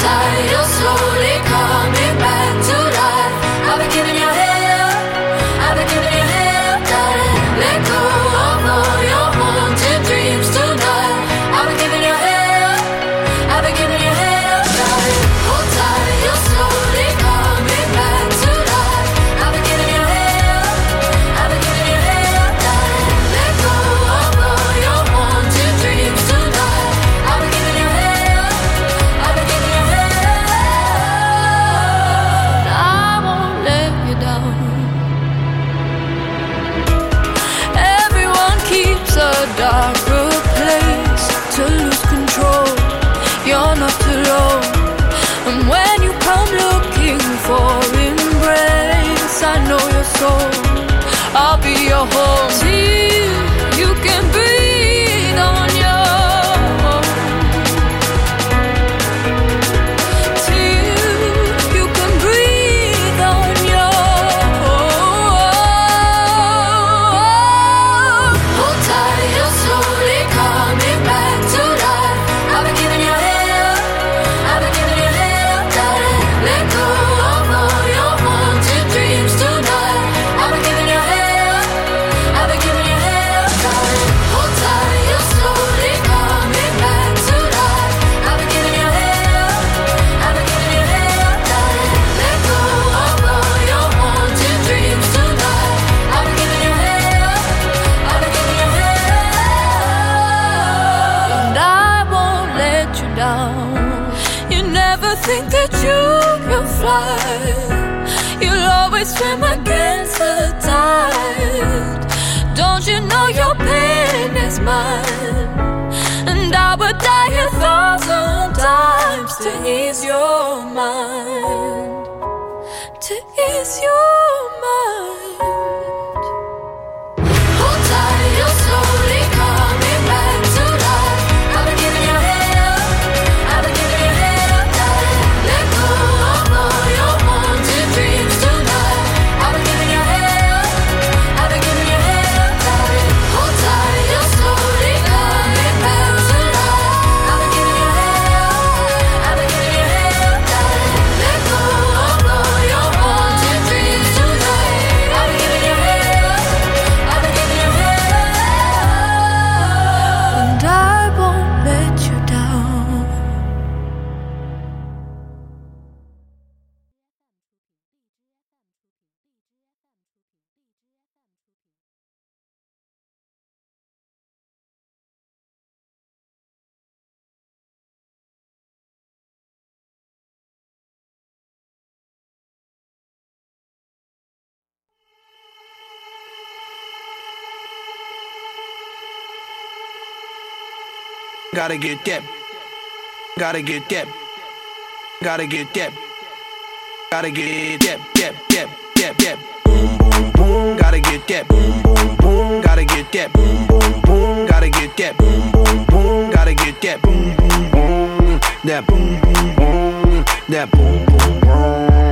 tired to ease your mind. Gotta get that. Gotta get that. Gotta get that. Gotta get that. That. That. That. That. Boom boom boom. Gotta get that. Boom boom boom. Gotta get that. Boom boom boom. Gotta get that. Boom boom boom. Gotta get that. Boom boom boom. That boom boom boom. That boom boom boom.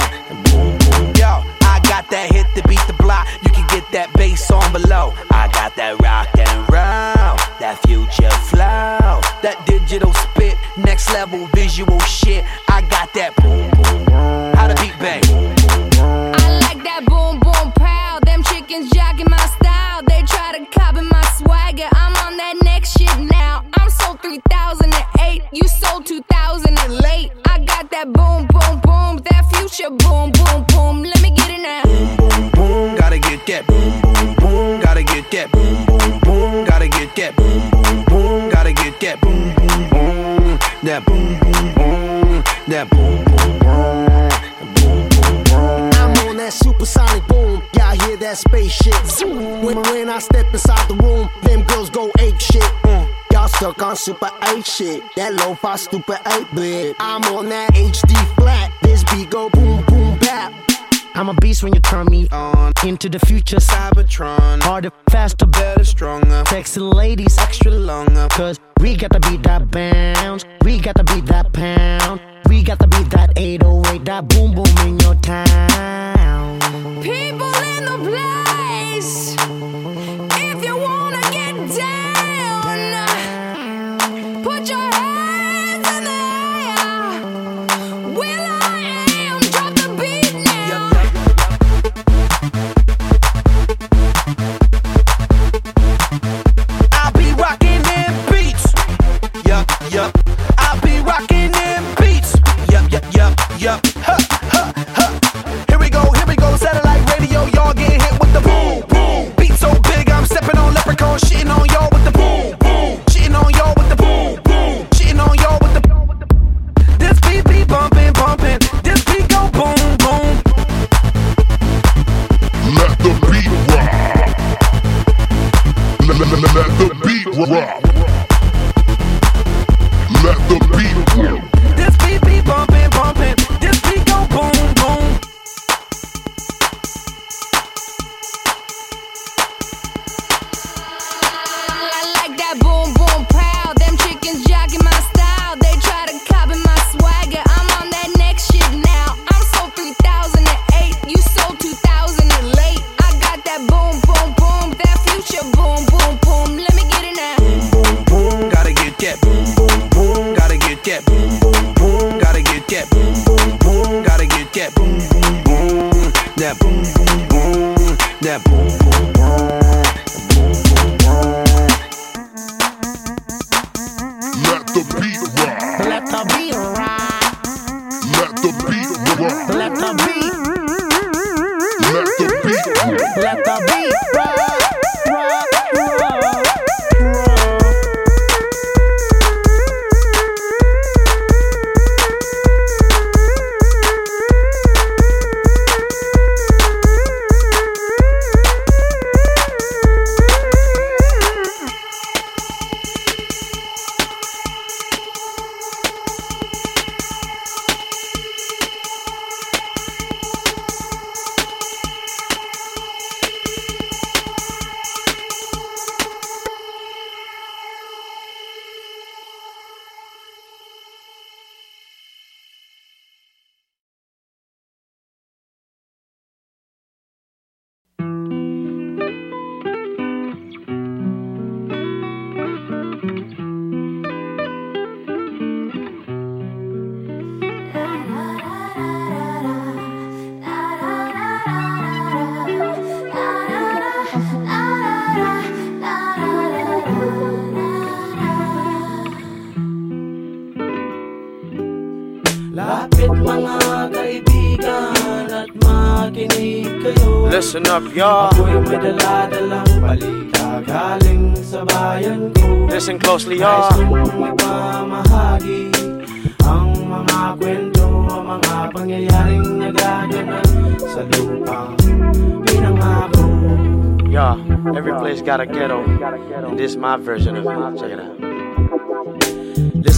Boom boom. Yo, I got that hit to beat the block. That bass on below. I got that rock and roll, that future flow, that digital spit, next level visual shit. I got that boom boom. How to beat bang. Super 8 shit. That low fi stupid 8 bit. I'm on that HD flat. This beat go boom boom bap. I'm a beast when you turn me on. Into the future, Cybertron. harder, faster, Better, stronger. sexy ladies, Extra longer. Cause we got to beat that bounce. We got to beat that pound. We got to beat that 808, that boom boom in your town. People in the place. If you wanna get down, boom Listen up, y'all. Ako'y may daladalang balita galing sa bayan ko Listen closely, y'all. kong ipamahagi ang mga kwento, ang mga pangyayaring nagaganap sa lupang pinangako. Y'all, every place got a ghetto. And this is my version of it. Check it out.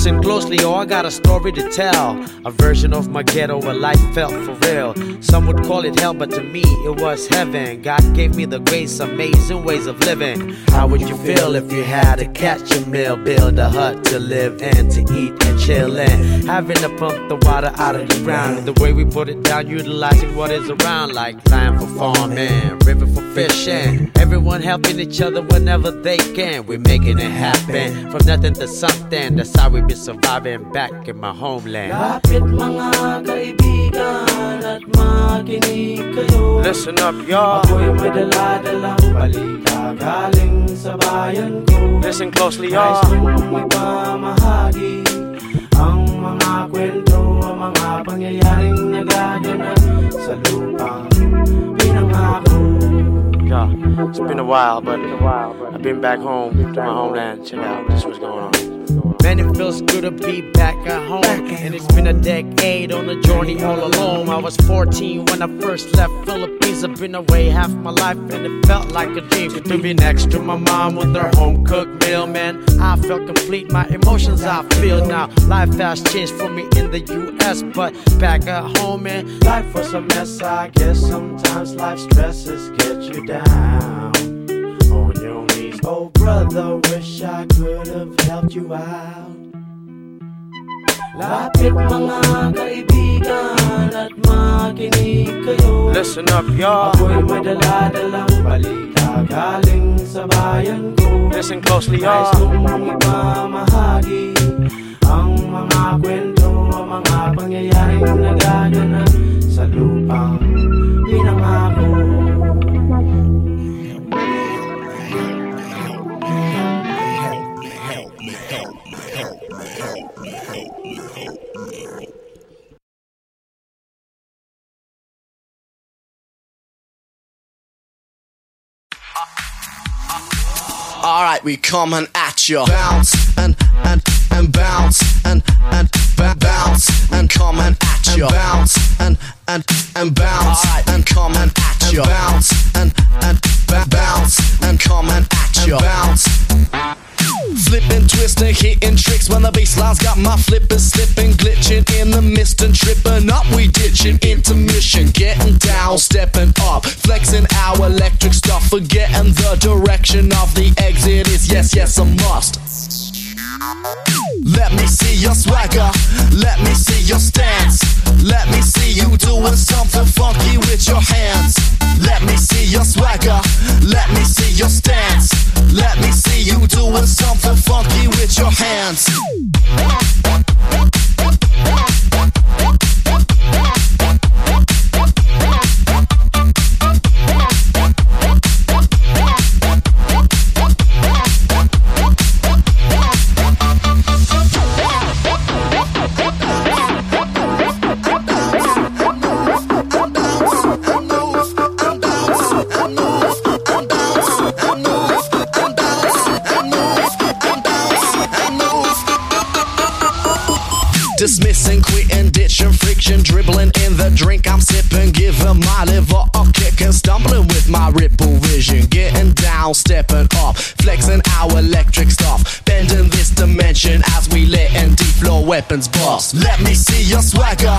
Listen closely, yo, I got a story to tell. A version of my ghetto where life felt for real. Some would call it hell, but to me it was heaven. God gave me the grace, amazing ways of living. How would you feel if you had to catch a meal, build a hut to live in, to eat and chill in? Having to pump the water out of the ground. The way we put it down, utilizing what is around, like land for farming, river for fishing. Everyone helping each other whenever they can. We're making it happen from nothing to something. That's how we me surviving back in my homeland. Lapit mga kaibigan at makinig kayo Listen up, y'all. Ako'y may dala-dalang balita galing sa bayan ko Listen closely, Nais y'all. kong ipamahagi ang mga kwento, ang mga pangyayaring nagaganap sa lupang pinangako. Yeah, it's been a while, but I've been back home to my homeland. Check out this what's going on. Man, it feels good to be back at home. And it's been a decade on a journey all alone. I was 14 when I first left Philippines. I've been away half my life, and it felt like a dream to be next to my mom with her home cooked meal. Man, I felt complete. My emotions I feel now. Life has changed for me in the U.S., but back at home, man, Life was a mess, I guess sometimes life stresses get you down on your knees. Oh, brother, wish I could have helped you out. Lapit mga kaibigan at makinig kayo. listen up, y'all. Ako'y may dala-dalang balita galing sa bayan ko. Listen closely, Nais y'all. kong ipamahagi ang mga kwento, ang mga pangyayaring nagaganap sa lupang pinangako. We coming at you. Bounce and and and bounce and and bounce and coming at you. Bounce and and and bounce and coming at you. Bounce and and bounce and coming at you. Bounce. Flipping, twisting, hitting tricks when the bassline's got my flippers slipping, glitching in the mist and tripping up. We ditching intermission, getting down, stepping up, flexing our electric stuff, forgetting the direction of the exit is yes, yes, a must. Let me see your swagger. Let me see your stance. Let me see you doing something funky with your hands. Let me see your swagger. Let me see your stance. Let me see you doing something funky with your hands. Dribbling in the drink I'm sipping, giving my liver a kick and stumbling with my ripple vision, getting down, stepping up, flexing our electric stuff, bending this dimension as we letting deep flow weapons bust. Let me see your swagger,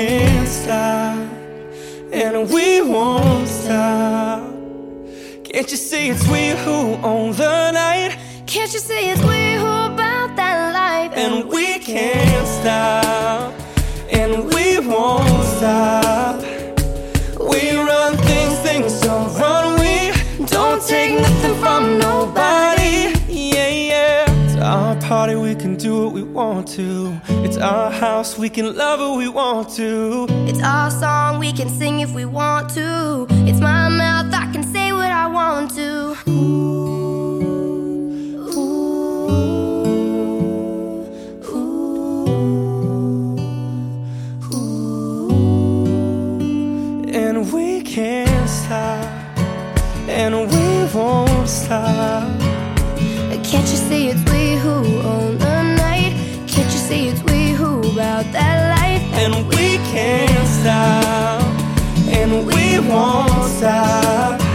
can't stop, and we won't stop. Can't you see it's we who own the night? Can't you see it's we who about that life? And we can't stop, and we won't stop. We run things, things don't run. We don't take nothing from nobody. Yeah, yeah. It's our party, we can do want to. It's our house, we can love who we want to. It's our song, we can sing if we want to. It's my mouth, I can say what I want to. And we can't stop, and we won't stop. Can't you see it's see it's we who about that life? And we can't stop, and we won't stop.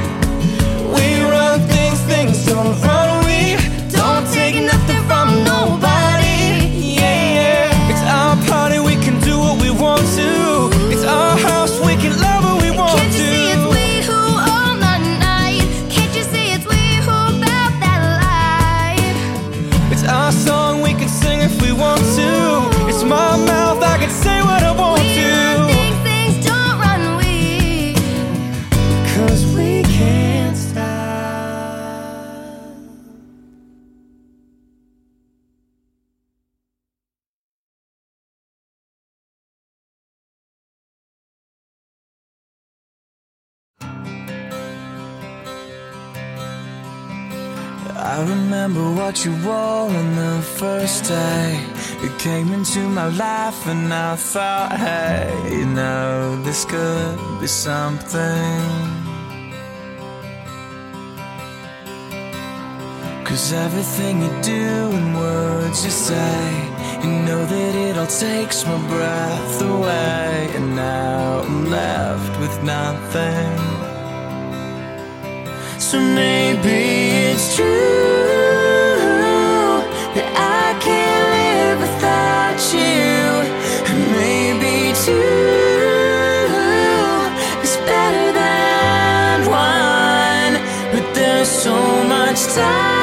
I remember what you wore on the first day. You came into my life, and I thought, hey, you know, this could be something. Cause everything you do and words you say, you know that it all takes my breath away. And now I'm left with nothing. So maybe it's true that I can't live without you. Maybe two is better than one. But there's so much time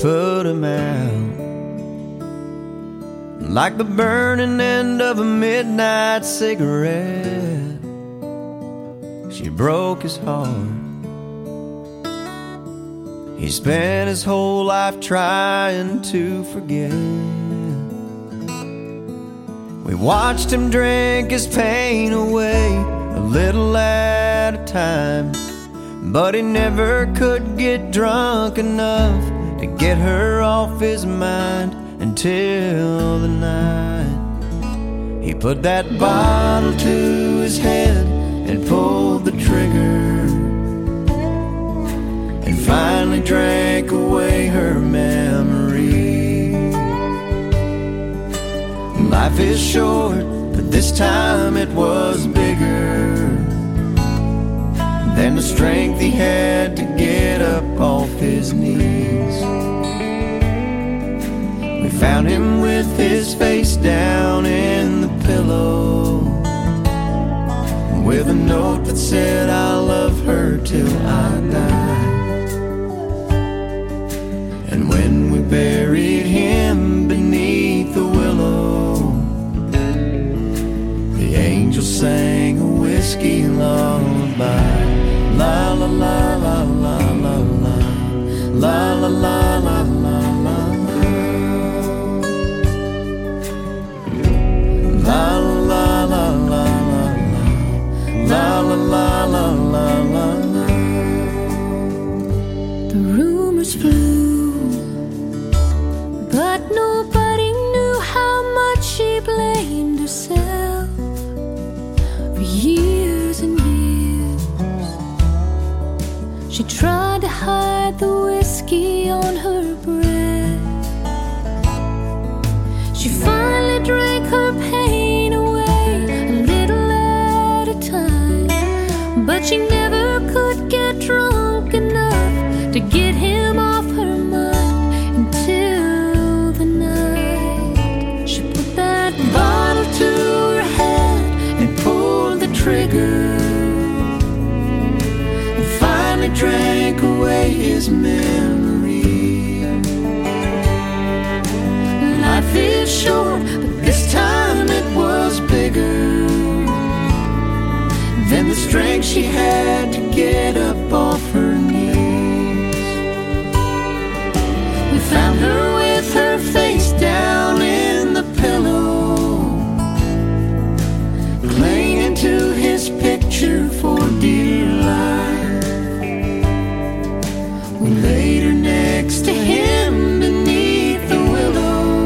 put him out like the burning end of a midnight cigarette. She broke his heart. He spent his whole life trying to forget. We watched him drink his pain away a little at a time. But he never could get drunk enough to get her off his mind until the night he put that bottle to his head and pulled the trigger and finally drank away her memory. Life is short, but this time it was bigger than the strength he had to get up off his knees. We found him with his face down in the pillow, with a note that said, I love her till I die. And when we buried him beneath the willow, the angel sang whiskey lullaby. La la la la la la la la la la la la la La la la la la la la la la la la la The rumors flew, but nobody knew how much she blamed herself whiskey on her strength she had to get up off her knees. We found her with her face down in the pillow, clinging to his picture for dear life. We laid her next to him beneath the willow,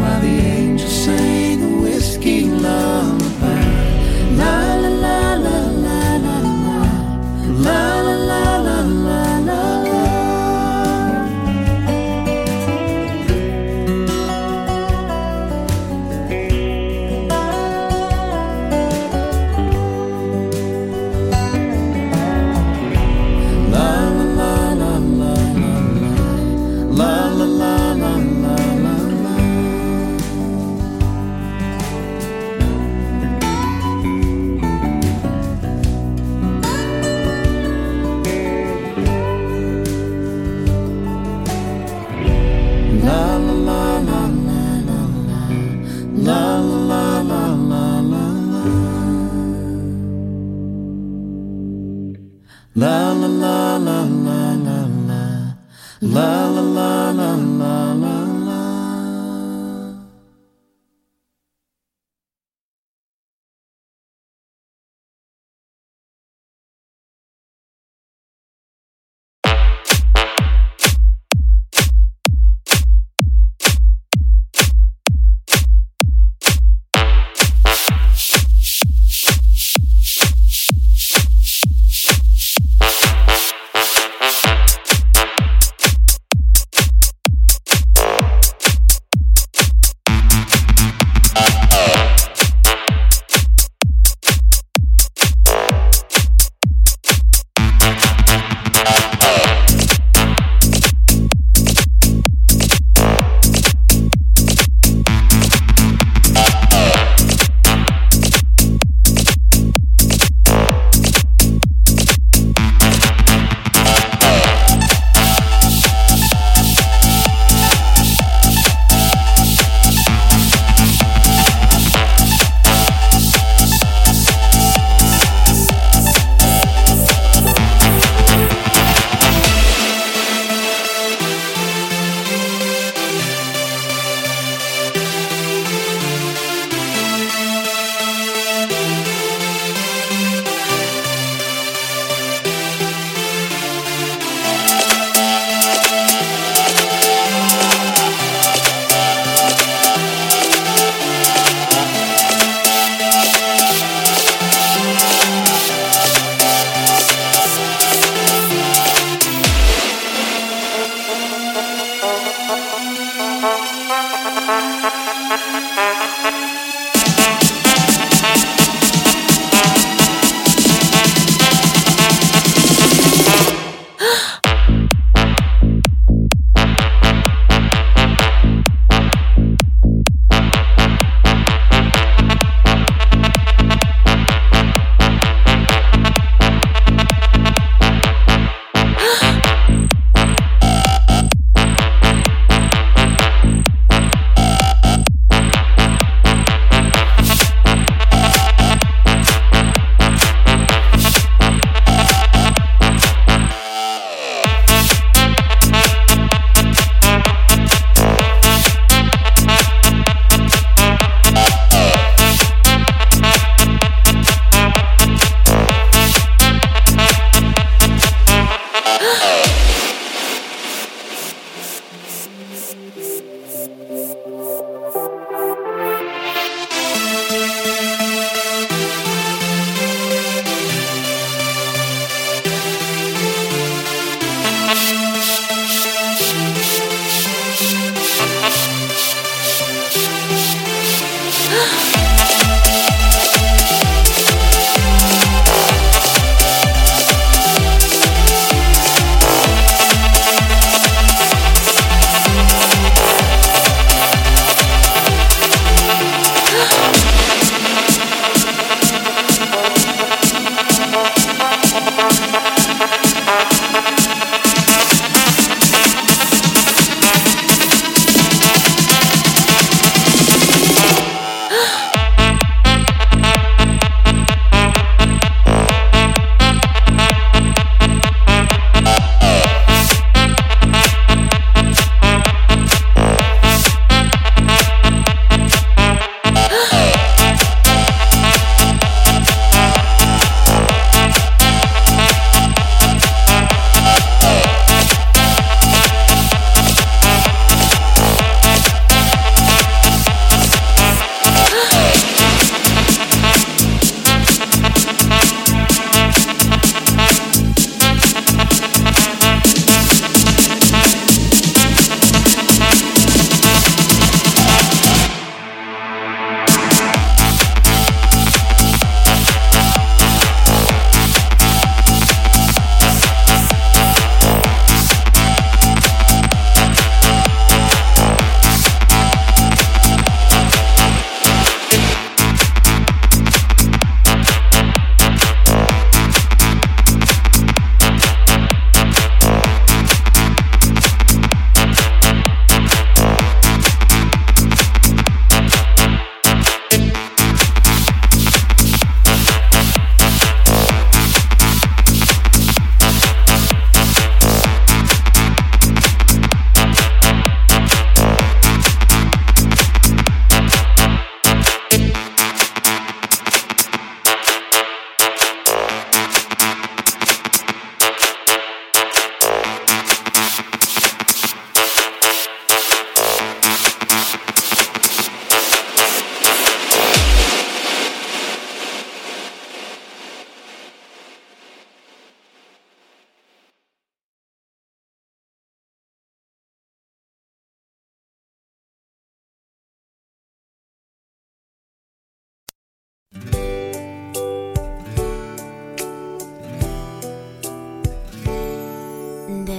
while the angel sang a whiskey lullaby. No.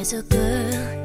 There's a girl